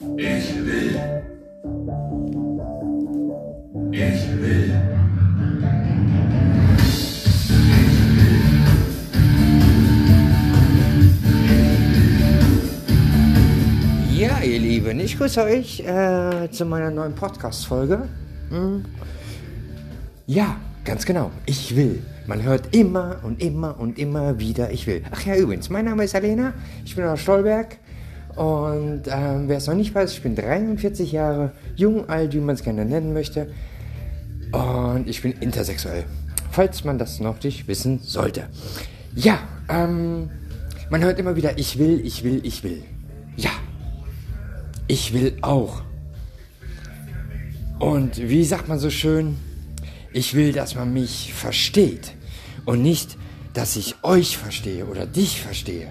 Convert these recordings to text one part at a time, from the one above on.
Ich will. Ich will. Ja, ihr Lieben, ich grüße euch äh, zu meiner neuen Podcast-Folge. Hm. Ja, ganz genau. Ich will. Man hört immer und immer und immer wieder, ich will. Ach ja, übrigens, mein Name ist Alena. Ich bin aus Stolberg. Und ähm, wer es noch nicht weiß, ich bin 43 Jahre jung, alt, wie man es gerne nennen möchte. Und ich bin intersexuell. Falls man das noch nicht wissen sollte. Ja, ähm, man hört immer wieder, ich will, ich will, ich will. Ja, ich will auch. Und wie sagt man so schön, ich will, dass man mich versteht und nicht, dass ich euch verstehe oder dich verstehe.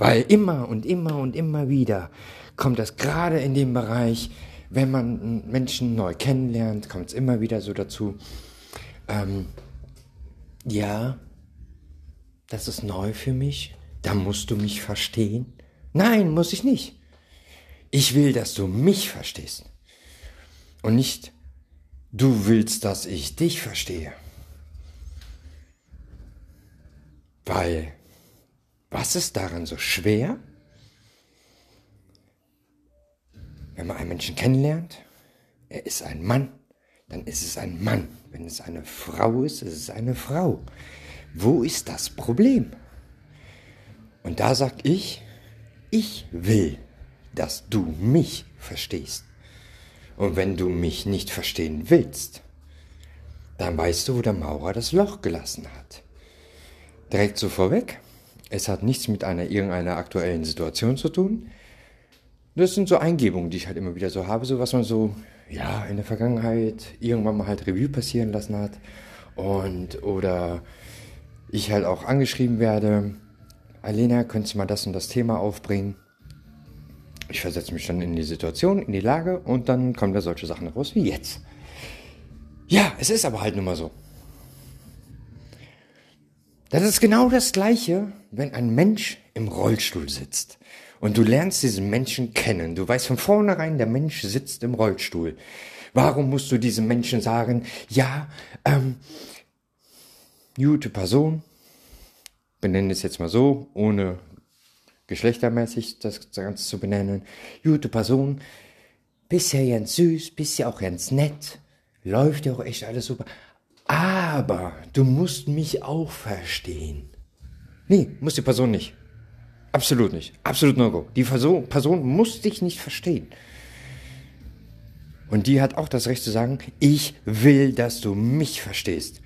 Weil immer und immer und immer wieder kommt das gerade in dem Bereich, wenn man Menschen neu kennenlernt, kommt es immer wieder so dazu, ähm, ja, das ist neu für mich, da musst du mich verstehen. Nein, muss ich nicht. Ich will, dass du mich verstehst. Und nicht, du willst, dass ich dich verstehe. Weil, was ist daran so schwer? Wenn man einen Menschen kennenlernt, er ist ein Mann, dann ist es ein Mann. Wenn es eine Frau ist, ist es eine Frau. Wo ist das Problem? Und da sag ich, ich will dass du mich verstehst. Und wenn du mich nicht verstehen willst, dann weißt du, wo der Maurer das Loch gelassen hat. Direkt so vorweg, es hat nichts mit einer irgendeiner aktuellen Situation zu tun. Das sind so Eingebungen, die ich halt immer wieder so habe, so was man so, ja, in der Vergangenheit irgendwann mal halt Revue passieren lassen hat. Und, oder ich halt auch angeschrieben werde, Alena, könntest du mal das und das Thema aufbringen? Ich versetze mich dann in die Situation, in die Lage und dann kommen da solche Sachen raus wie jetzt. Ja, es ist aber halt nun mal so. Das ist genau das Gleiche, wenn ein Mensch im Rollstuhl sitzt und du lernst diesen Menschen kennen. Du weißt von vornherein, der Mensch sitzt im Rollstuhl. Warum musst du diesem Menschen sagen, ja, ähm, gute Person, benennen es jetzt mal so, ohne geschlechtermäßig das Ganze zu benennen. Gute Person, bist ja ganz süß, bist ja auch ganz nett, läuft ja auch echt alles super. Aber du musst mich auch verstehen. Nee, muss die Person nicht. Absolut nicht. Absolut no go. Die Person, Person muss dich nicht verstehen. Und die hat auch das Recht zu sagen, ich will, dass du mich verstehst.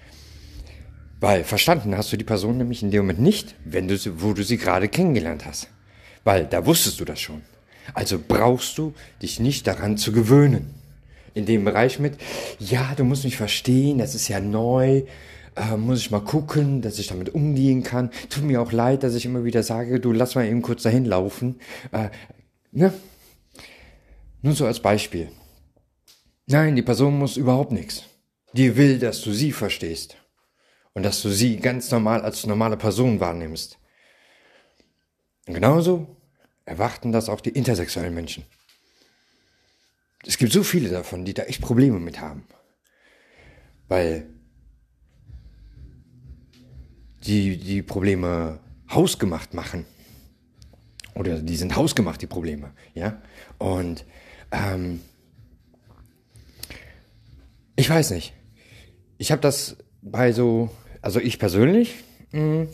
Weil verstanden hast du die Person nämlich in dem Moment nicht, wenn du sie, wo du sie gerade kennengelernt hast. Weil da wusstest du das schon. Also brauchst du dich nicht daran zu gewöhnen. In dem Bereich mit, ja, du musst mich verstehen, das ist ja neu, äh, muss ich mal gucken, dass ich damit umgehen kann. Tut mir auch leid, dass ich immer wieder sage, du lass mal eben kurz dahin laufen. Äh, ne? Nur so als Beispiel. Nein, die Person muss überhaupt nichts. Die will, dass du sie verstehst. Und dass du sie ganz normal als normale Person wahrnimmst. Und genauso erwarten das auch die intersexuellen Menschen. Es gibt so viele davon, die da echt Probleme mit haben. Weil die die Probleme hausgemacht machen. Oder die sind hausgemacht, die Probleme. Ja? Und ähm, ich weiß nicht. Ich habe das bei so, also ich persönlich, mh,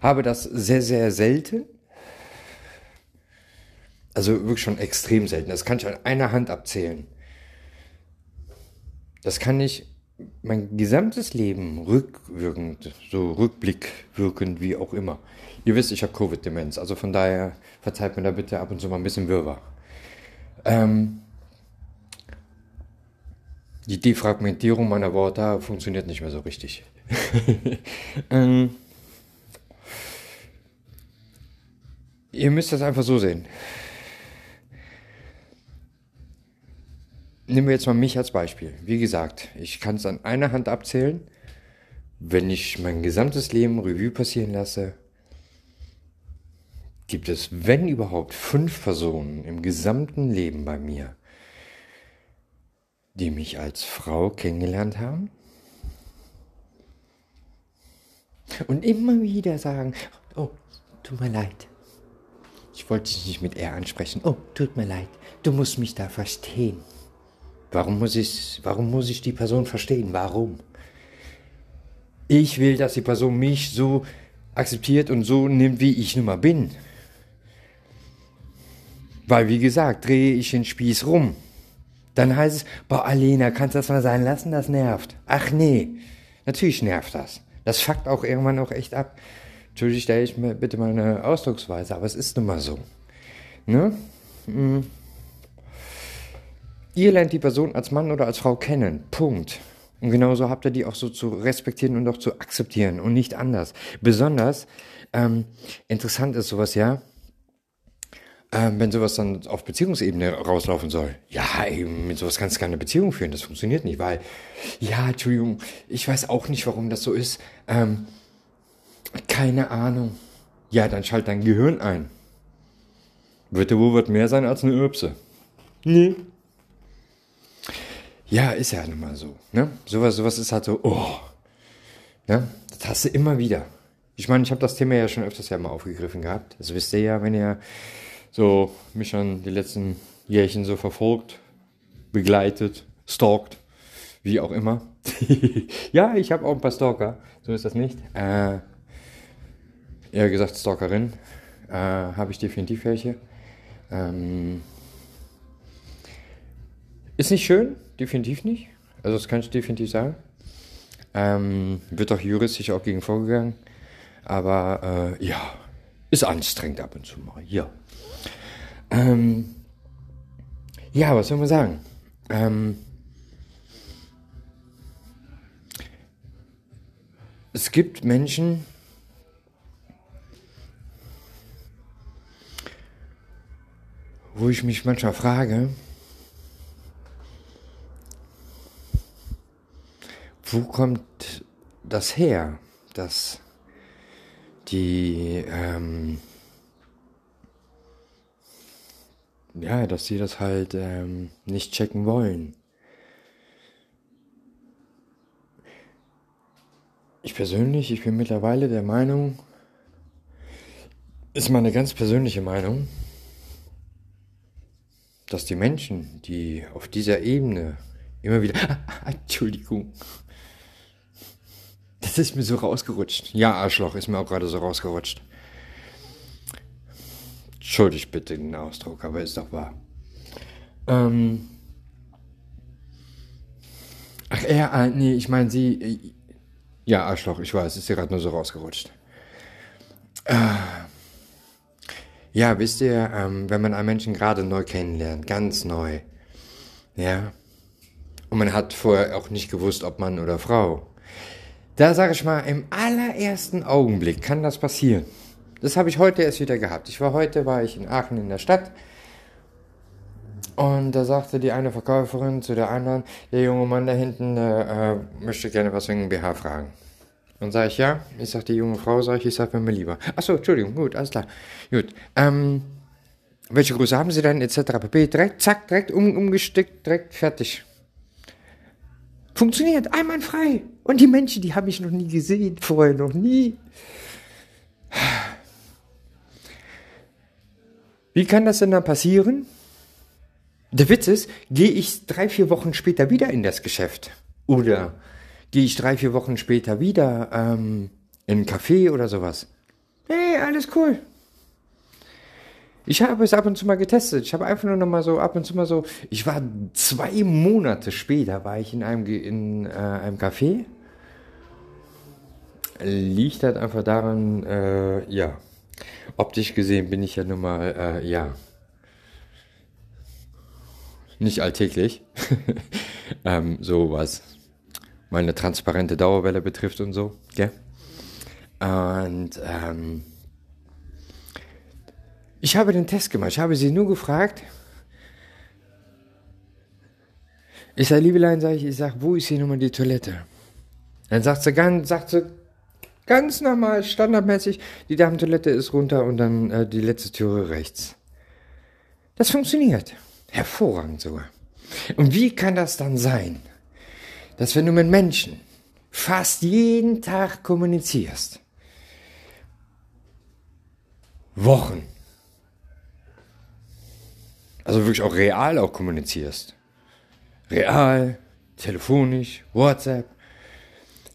habe das sehr, sehr selten. Also wirklich schon extrem selten. Das kann ich an einer Hand abzählen. Das kann ich mein gesamtes Leben rückwirkend, so rückblickwirkend, wie auch immer. Ihr wisst, ich habe Covid-Demenz, also von daher verzeiht mir da bitte ab und zu mal ein bisschen Wirrwarr. Ähm, die Defragmentierung meiner Worte funktioniert nicht mehr so richtig. ähm, Ihr müsst das einfach so sehen. Nehmen wir jetzt mal mich als Beispiel. Wie gesagt, ich kann es an einer Hand abzählen. Wenn ich mein gesamtes Leben Revue passieren lasse, gibt es, wenn überhaupt, fünf Personen im gesamten Leben bei mir, die mich als Frau kennengelernt haben und immer wieder sagen, oh, tut mir leid. Ich wollte dich nicht mit er ansprechen. Oh, tut mir leid. Du musst mich da verstehen. Warum muss ich, warum muss ich die Person verstehen? Warum? Ich will, dass die Person mich so akzeptiert und so nimmt, wie ich nun mal bin. Weil, wie gesagt, drehe ich den Spieß rum. Dann heißt es, boah, Alena, kannst du das mal sein lassen? Das nervt. Ach nee, natürlich nervt das. Das fuckt auch irgendwann auch echt ab. Entschuldige, stelle ich mir bitte mal eine Ausdrucksweise, aber es ist nun mal so. Ne? Mhm. Ihr lernt die Person als Mann oder als Frau kennen. Punkt. Und genauso habt ihr die auch so zu respektieren und auch zu akzeptieren und nicht anders. Besonders ähm, interessant ist sowas ja, ähm, wenn sowas dann auf Beziehungsebene rauslaufen soll. Ja, eben, mit sowas kannst du keine Beziehung führen. Das funktioniert nicht, weil, ja, Entschuldigung, ich weiß auch nicht, warum das so ist. Ähm, keine Ahnung. Ja, dann schalt dein Gehirn ein. Wird wohl wird mehr sein als eine Öpse. Nee. Ja, ist ja nun mal so. Ne? Sowas, sowas ist halt so, oh. Ne? Das hast du immer wieder. Ich meine, ich habe das Thema ja schon öfters ja mal aufgegriffen gehabt. Das wisst ihr ja, wenn ihr so mich schon die letzten Jährchen so verfolgt, begleitet, stalkt, wie auch immer. ja, ich habe auch ein paar Stalker. So ist das nicht. Äh, eher gesagt Stalkerin. Äh, habe ich definitiv welche. Ähm, ist nicht schön, definitiv nicht. Also das kann ich definitiv sagen. Ähm, wird auch juristisch auch gegen vorgegangen. Aber äh, ja, ist anstrengend ab und zu mal. Ja. Ähm, ja, was soll man sagen? Ähm, es gibt Menschen, wo ich mich manchmal frage, wo kommt das her, dass die, ähm, ja, dass sie das halt ähm, nicht checken wollen. Ich persönlich, ich bin mittlerweile der Meinung, ist meine ganz persönliche Meinung, dass die Menschen, die auf dieser Ebene immer wieder, Entschuldigung, das ist mir so rausgerutscht. Ja, Arschloch ist mir auch gerade so rausgerutscht. Entschuldigt bitte den Ausdruck, aber ist doch wahr. Ähm. Ach, er, äh, nee, ich meine sie. Äh, ja, Arschloch, ich weiß, ist dir gerade nur so rausgerutscht. Äh, ja, wisst ihr, ähm, wenn man einen Menschen gerade neu kennenlernt, ganz neu, ja, und man hat vorher auch nicht gewusst, ob Mann oder Frau, da sage ich mal, im allerersten Augenblick kann das passieren. Das habe ich heute erst wieder gehabt. Ich war heute, war ich in Aachen in der Stadt und da sagte die eine Verkäuferin zu der anderen, der junge Mann da hinten äh, möchte gerne was wegen BH fragen. Dann sage ich, ja. Ich sage, die junge Frau, sage ich, ich sage mir lieber. Achso, Entschuldigung, gut, alles klar. Gut. Ähm, welche Größe haben Sie denn, etc. pp. Direkt, zack, direkt um, umgestickt, direkt fertig. Funktioniert, einwandfrei. Und die Menschen, die habe ich noch nie gesehen, vorher noch nie. Wie kann das denn dann passieren? Der Witz ist, gehe ich drei, vier Wochen später wieder in das Geschäft. Oder gehe ich drei, vier Wochen später wieder ähm, in ein Café oder sowas. Hey, alles cool. Ich habe es ab und zu mal getestet. Ich habe einfach nur noch mal so ab und zu mal so. Ich war zwei Monate später war ich in einem in äh, einem Café. Liegt halt einfach daran, äh, ja, optisch gesehen bin ich ja nun mal, äh, ja, nicht alltäglich. ähm, so was meine transparente Dauerwelle betrifft und so, gell? Und ähm, ich habe den Test gemacht. Ich habe sie nur gefragt. Ich sage, Liebelein, sage ich, ich sage, wo ist hier nochmal die Toilette? Dann sagt sie ganz, sagt sie Ganz normal, standardmäßig. Die Damentoilette ist runter und dann äh, die letzte Türe rechts. Das funktioniert. Hervorragend sogar. Und wie kann das dann sein, dass wenn du mit Menschen fast jeden Tag kommunizierst, Wochen, also wirklich auch real auch kommunizierst, real, telefonisch, WhatsApp,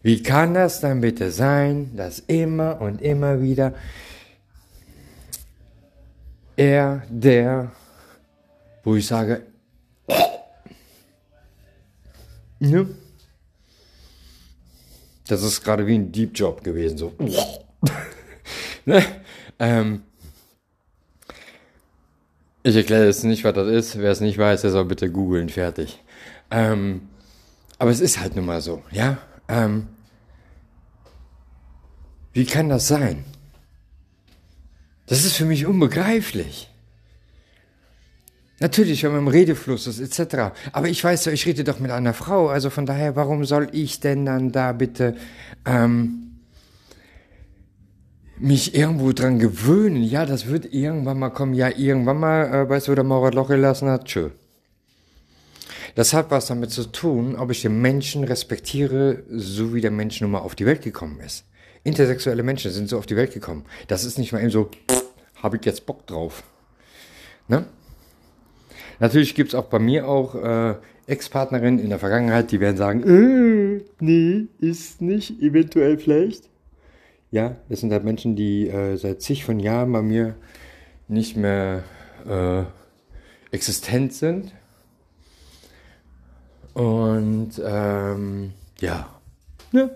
wie kann das dann bitte sein, dass immer und immer wieder er, der, wo ich sage, ja, das ist gerade wie ein Deep Job gewesen, so. ne? ähm, ich erkläre jetzt nicht, was das ist. Wer es nicht weiß, der soll bitte googeln, fertig. Ähm, aber es ist halt nun mal so, ja. Ähm, wie kann das sein? Das ist für mich unbegreiflich. Natürlich, wenn man im Redefluss ist, etc. Aber ich weiß ja, ich rede doch mit einer Frau, also von daher, warum soll ich denn dann da bitte ähm, mich irgendwo dran gewöhnen? Ja, das wird irgendwann mal kommen. Ja, irgendwann mal, äh, weißt du, wo der Maurer Loch gelassen hat? Tschö. Das hat was damit zu tun, ob ich den Menschen respektiere, so wie der Mensch nun mal auf die Welt gekommen ist. Intersexuelle Menschen sind so auf die Welt gekommen. Das ist nicht mal eben so, habe ich jetzt Bock drauf. Ne? Natürlich gibt es auch bei mir auch äh, Ex-Partnerinnen in der Vergangenheit, die werden sagen, äh, nee, ist nicht, eventuell vielleicht. Ja, das sind halt Menschen, die äh, seit zig von Jahren bei mir nicht mehr äh, existent sind. Und ähm, ja, ja,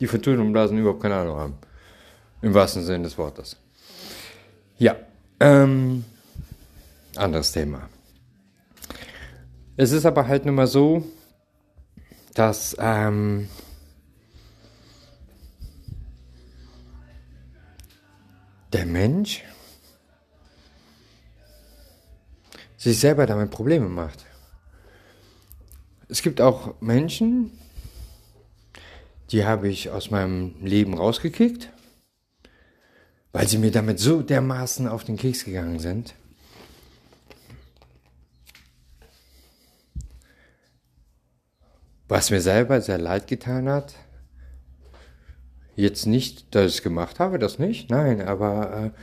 die von Blasen überhaupt keine Ahnung haben. Im wahrsten Sinne des Wortes. Ja, ähm, anderes Thema. Es ist aber halt nun mal so, dass ähm, der Mensch sich selber damit Probleme macht. Es gibt auch Menschen, die habe ich aus meinem Leben rausgekickt, weil sie mir damit so dermaßen auf den Keks gegangen sind. Was mir selber sehr leid getan hat, jetzt nicht, dass ich es gemacht habe, das nicht, nein, aber äh,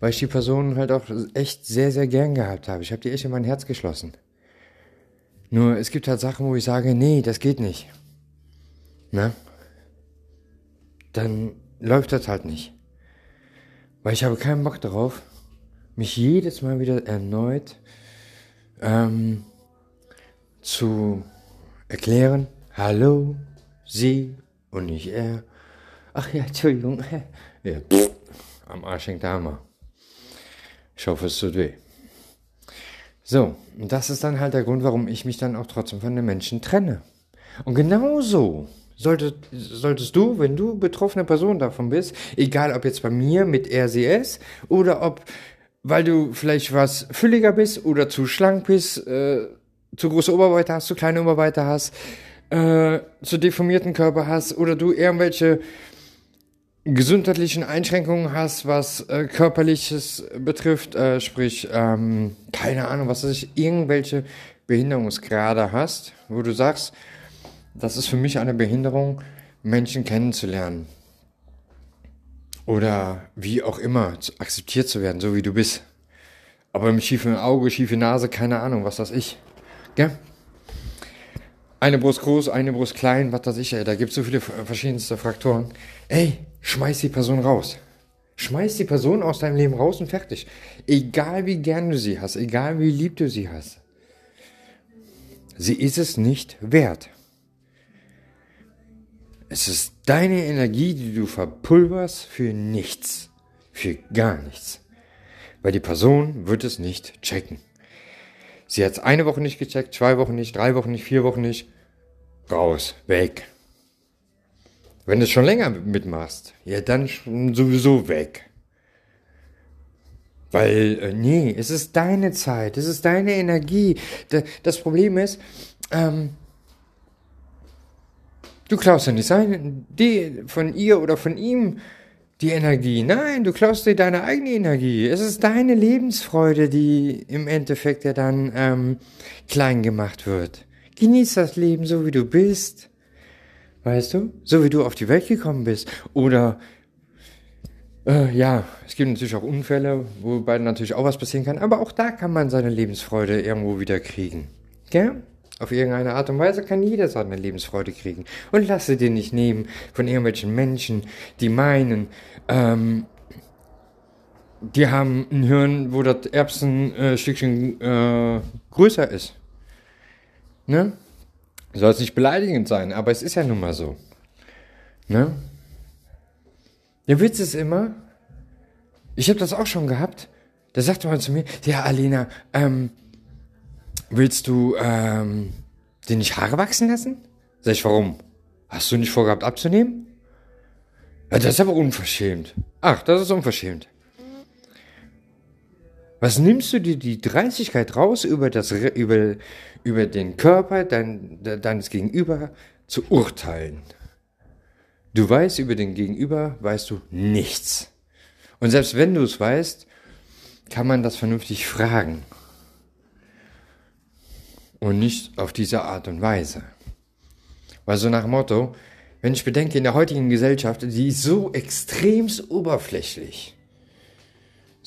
weil ich die Person halt auch echt sehr, sehr gern gehabt habe. Ich habe die echt in mein Herz geschlossen. Nur es gibt halt Sachen, wo ich sage, nee, das geht nicht. Ne? Dann läuft das halt nicht. Weil ich habe keinen Bock darauf, mich jedes Mal wieder erneut ähm, zu erklären, hallo, sie und nicht er. Ach ja, Entschuldigung. Ja, pff, am Arsch hängt der Hammer. Ich hoffe, es tut weh. So, und das ist dann halt der Grund, warum ich mich dann auch trotzdem von den Menschen trenne. Und genauso solltest, solltest du, wenn du betroffene Person davon bist, egal ob jetzt bei mir mit RCS oder ob, weil du vielleicht was fülliger bist oder zu schlank bist, äh, zu große Oberweite hast, zu kleine Oberweite hast, äh, zu deformierten Körper hast oder du irgendwelche gesundheitlichen Einschränkungen hast, was äh, körperliches betrifft, äh, sprich, ähm, keine Ahnung, was weiß ich, irgendwelche Behinderungsgrade hast, wo du sagst, das ist für mich eine Behinderung, Menschen kennenzulernen. Oder wie auch immer, akzeptiert zu werden, so wie du bist. Aber mit schiefem Auge, schiefe Nase, keine Ahnung, was das ich. Gell? Eine Brust groß, eine Brust klein, was weiß ich, ey, da gibt es so viele verschiedenste Fraktoren. Ey, schmeiß die Person raus. Schmeiß die Person aus deinem Leben raus und fertig. Egal wie gern du sie hast, egal wie lieb du sie hast. Sie ist es nicht wert. Es ist deine Energie, die du verpulverst für nichts. Für gar nichts. Weil die Person wird es nicht checken. Sie hat es eine Woche nicht gecheckt, zwei Wochen nicht, drei Wochen nicht, vier Wochen nicht. Raus, weg. Wenn du schon länger mitmachst, ja, dann sowieso weg. Weil, äh, nee, es ist deine Zeit, es ist deine Energie. Das Problem ist, ähm, Du klaust ja nicht seine, die, von ihr oder von ihm die Energie. Nein, du klaust dir deine eigene Energie. Es ist deine Lebensfreude, die im Endeffekt ja dann ähm, klein gemacht wird. Genieß das Leben so, wie du bist. Weißt du? So wie du auf die Welt gekommen bist. Oder äh, ja, es gibt natürlich auch Unfälle, wobei natürlich auch was passieren kann. Aber auch da kann man seine Lebensfreude irgendwo wieder kriegen. Gell? Auf irgendeine Art und Weise kann jeder seine Lebensfreude kriegen. Und lasse dir nicht nehmen von irgendwelchen Menschen, die meinen, ähm, die haben ein Hirn, wo das Erbsenstückchen äh, größer ist. Ne? Soll es nicht beleidigend sein, aber es ist ja nun mal so. Ne? Der Witz ist immer, ich habe das auch schon gehabt, da sagte man zu mir, ja, Alena, ähm, willst du ähm, dir nicht Haare wachsen lassen? Sag ich, warum? Hast du nicht vorgehabt abzunehmen? Ja, das ist aber unverschämt. Ach, das ist unverschämt. Was nimmst du dir die Dreistigkeit raus, über, das, über, über den Körper dein, deines Gegenüber zu urteilen? Du weißt über den Gegenüber, weißt du nichts. Und selbst wenn du es weißt, kann man das vernünftig fragen und nicht auf diese Art und Weise. Weil so nach Motto, wenn ich bedenke, in der heutigen Gesellschaft, die ist so extremst oberflächlich.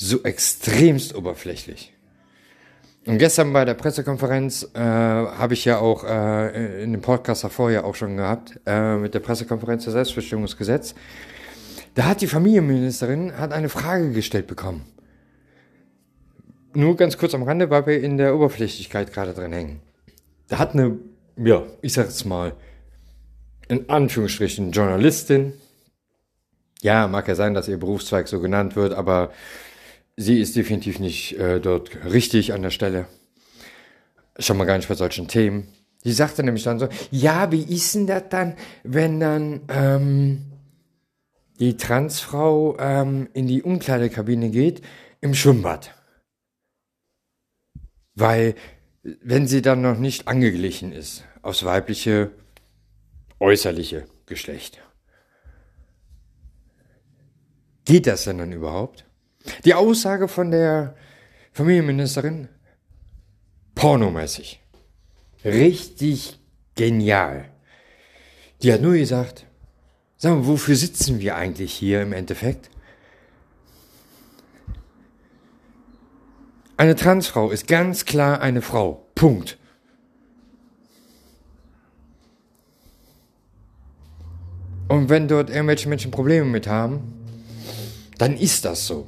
So extremst oberflächlich. Und gestern bei der Pressekonferenz äh, habe ich ja auch äh, in dem Podcast davor ja auch schon gehabt, äh, mit der Pressekonferenz zur Selbstbestimmungsgesetz. Da hat die Familienministerin hat eine Frage gestellt bekommen nur ganz kurz am Rande, weil wir in der Oberflächlichkeit gerade drin hängen. Da hat eine, ja, ich sag jetzt mal, in Anführungsstrichen Journalistin, ja, mag ja sein, dass ihr Berufszweig so genannt wird, aber sie ist definitiv nicht äh, dort richtig an der Stelle. Schon mal gar nicht bei solchen Themen. Die sagte nämlich dann so, ja, wie ist denn das dann, wenn dann ähm, die Transfrau ähm, in die Umkleidekabine geht im Schwimmbad? Weil, wenn sie dann noch nicht angeglichen ist aufs weibliche, äußerliche Geschlecht. Geht das denn dann überhaupt? Die Aussage von der Familienministerin, pornomäßig. Richtig genial. Die hat nur gesagt, sag mal, wofür sitzen wir eigentlich hier im Endeffekt? Eine Transfrau ist ganz klar eine Frau. Punkt. Und wenn dort irgendwelche Menschen Probleme mit haben, dann ist das so.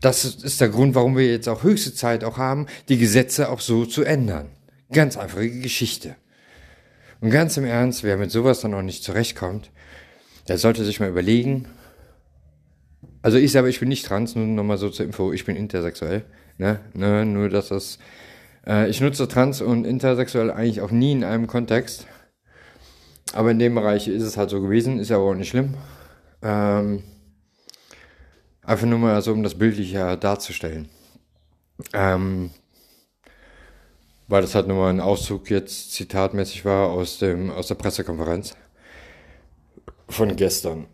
Das ist der Grund, warum wir jetzt auch höchste Zeit auch haben, die Gesetze auch so zu ändern. Ganz einfache Geschichte. Und ganz im Ernst, wer mit sowas dann auch nicht zurechtkommt, der sollte sich mal überlegen, also ich selber, ich bin nicht trans, nur nochmal so zur Info, ich bin intersexuell. Ne? Ne? Nur dass das. Äh, ich nutze trans und intersexuell eigentlich auch nie in einem Kontext. Aber in dem Bereich ist es halt so gewesen, ist ja aber auch nicht schlimm. Ähm, einfach nur mal so, um das bildlicher darzustellen. Ähm, weil das halt nur mal ein Auszug jetzt zitatmäßig war aus dem aus der Pressekonferenz von gestern.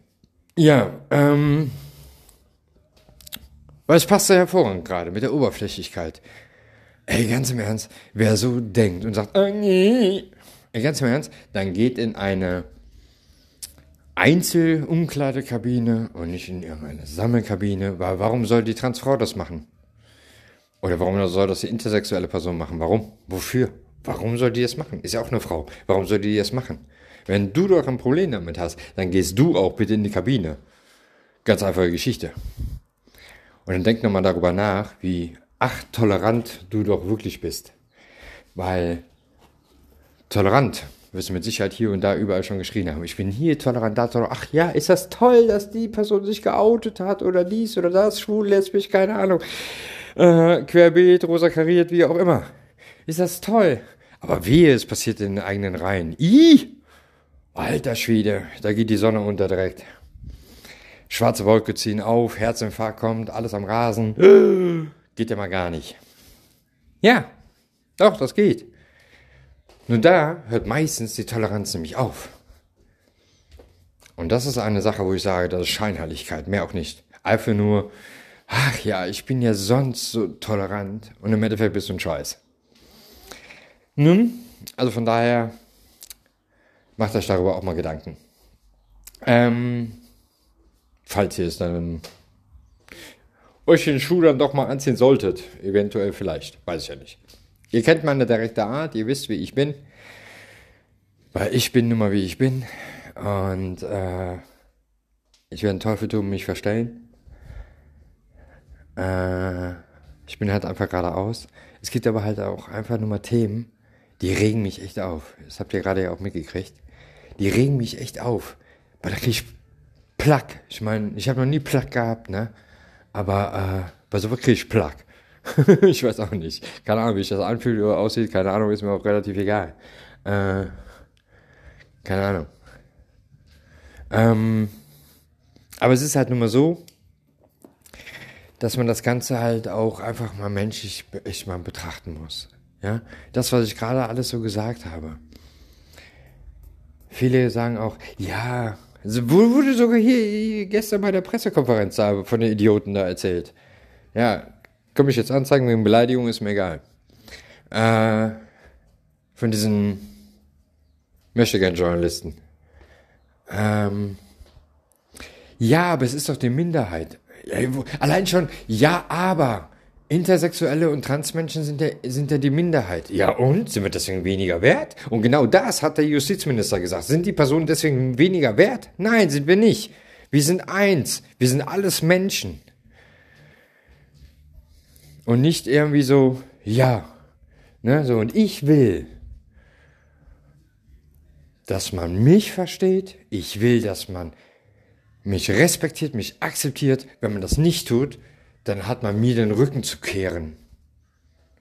Ja, ähm, weil es passt ja hervorragend gerade mit der Oberflächlichkeit. Ey, ganz im Ernst, wer so denkt und sagt, äh, nee. Ey, ganz im Ernst, dann geht in eine Einzelumkleidekabine und nicht in irgendeine Sammelkabine. Weil warum soll die Transfrau das machen? Oder warum soll das die intersexuelle Person machen? Warum? Wofür? Warum soll die das machen? Ist ja auch eine Frau. Warum soll die das machen? Wenn du doch ein Problem damit hast, dann gehst du auch bitte in die Kabine. Ganz einfache Geschichte. Und dann denk nochmal darüber nach, wie ach tolerant du doch wirklich bist. Weil tolerant wirst du mit Sicherheit hier und da überall schon geschrien haben. Ich bin hier tolerant, da tolerant. Ach ja, ist das toll, dass die Person sich geoutet hat oder dies oder das, schwul, lesbisch, keine Ahnung. Äh, querbeet, rosa kariert, wie auch immer. Ist das toll. Aber wehe, es passiert in den eigenen Reihen. I! Alter Schwede, da geht die Sonne unter direkt. Schwarze Wolke ziehen auf, Herzinfarkt kommt, alles am Rasen. Geht ja mal gar nicht. Ja, doch, das geht. Nur da hört meistens die Toleranz nämlich auf. Und das ist eine Sache, wo ich sage, das ist Scheinheiligkeit, mehr auch nicht. Einfach nur, ach ja, ich bin ja sonst so tolerant und im Endeffekt bist du ein Scheiß. Nun, also von daher, macht euch darüber auch mal Gedanken. Ähm, falls ihr es dann euch den Schuh dann doch mal anziehen solltet, eventuell vielleicht, weiß ich ja nicht. Ihr kennt meine direkte Art, ihr wisst, wie ich bin, weil ich bin nun mal, wie ich bin und äh, ich werde einen Teufel tun, mich verstellen. Äh, ich bin halt einfach geradeaus. Es gibt aber halt auch einfach nur mal Themen, die regen mich echt auf. Das habt ihr gerade ja auch mitgekriegt. Die regen mich echt auf. Weil da krieg ich Plack. Ich meine, ich habe noch nie Plack gehabt, ne? Aber äh, bei sowas krieg ich Plack. ich weiß auch nicht. Keine Ahnung, wie ich das anfühlt oder aussieht. Keine Ahnung, ist mir auch relativ egal. Äh, keine Ahnung. Ähm, aber es ist halt nun mal so, dass man das Ganze halt auch einfach mal menschlich echt mal betrachten muss. Ja, das, was ich gerade alles so gesagt habe. Viele sagen auch, ja, wurde sogar hier gestern bei der Pressekonferenz von den Idioten da erzählt. Ja, kann mich jetzt anzeigen wegen Beleidigung, ist mir egal. Äh, von diesen Möchtegern-Journalisten. Ähm, ja, aber es ist doch die Minderheit. Allein schon, ja, aber Intersexuelle und Transmenschen sind ja, sind ja die Minderheit. Ja, und? Sind wir deswegen weniger wert? Und genau das hat der Justizminister gesagt. Sind die Personen deswegen weniger wert? Nein, sind wir nicht. Wir sind eins. Wir sind alles Menschen. Und nicht irgendwie so, ja, ne, so, und ich will, dass man mich versteht. Ich will, dass man mich respektiert, mich akzeptiert. Wenn man das nicht tut, dann hat man mir den Rücken zu kehren.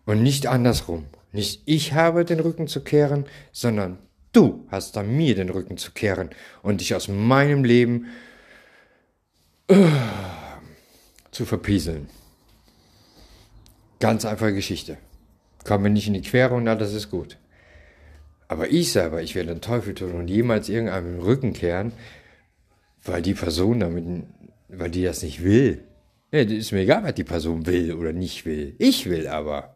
Und nicht andersrum. Nicht ich habe den Rücken zu kehren, sondern du hast dann mir den Rücken zu kehren und dich aus meinem Leben uh, zu verpieseln. Ganz einfache Geschichte. Kommen wir nicht in die Querung, na, das ist gut. Aber ich selber, ich werde den Teufel tun und jemals irgendeinem den Rücken kehren, weil die Person damit, weil die das nicht will. Das ist mir egal, was die Person will oder nicht will. Ich will aber.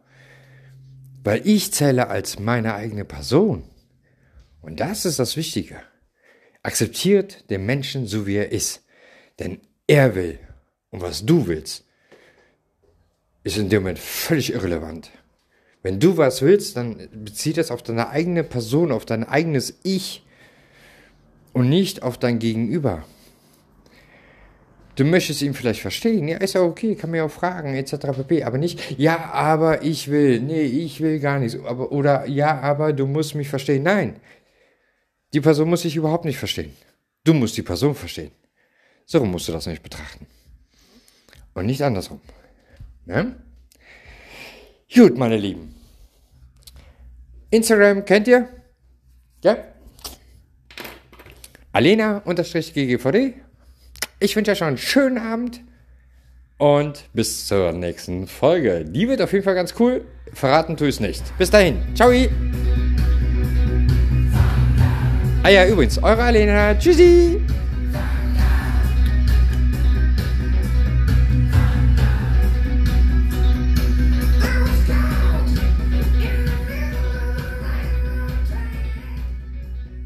Weil ich zähle als meine eigene Person. Und das ist das Wichtige. Akzeptiert den Menschen so, wie er ist. Denn er will. Und was du willst, ist in dem Moment völlig irrelevant. Wenn du was willst, dann bezieht das auf deine eigene Person, auf dein eigenes Ich und nicht auf dein Gegenüber. Du möchtest ihn vielleicht verstehen, ja, ist ja okay, kann mir auch fragen, etc. pp. Aber nicht, ja, aber ich will, nee, ich will gar nichts. Aber, oder, ja, aber du musst mich verstehen. Nein, die Person muss sich überhaupt nicht verstehen. Du musst die Person verstehen. So musst du das nicht betrachten. Und nicht andersrum. Ne? Gut, meine Lieben. Instagram kennt ihr? Ja? Alena-GGVD ich wünsche euch schon einen schönen Abend und bis zur nächsten Folge. Die wird auf jeden Fall ganz cool. Verraten tue ich es nicht. Bis dahin. Ciao. Ah ja, übrigens, eure Alena. Tschüssi.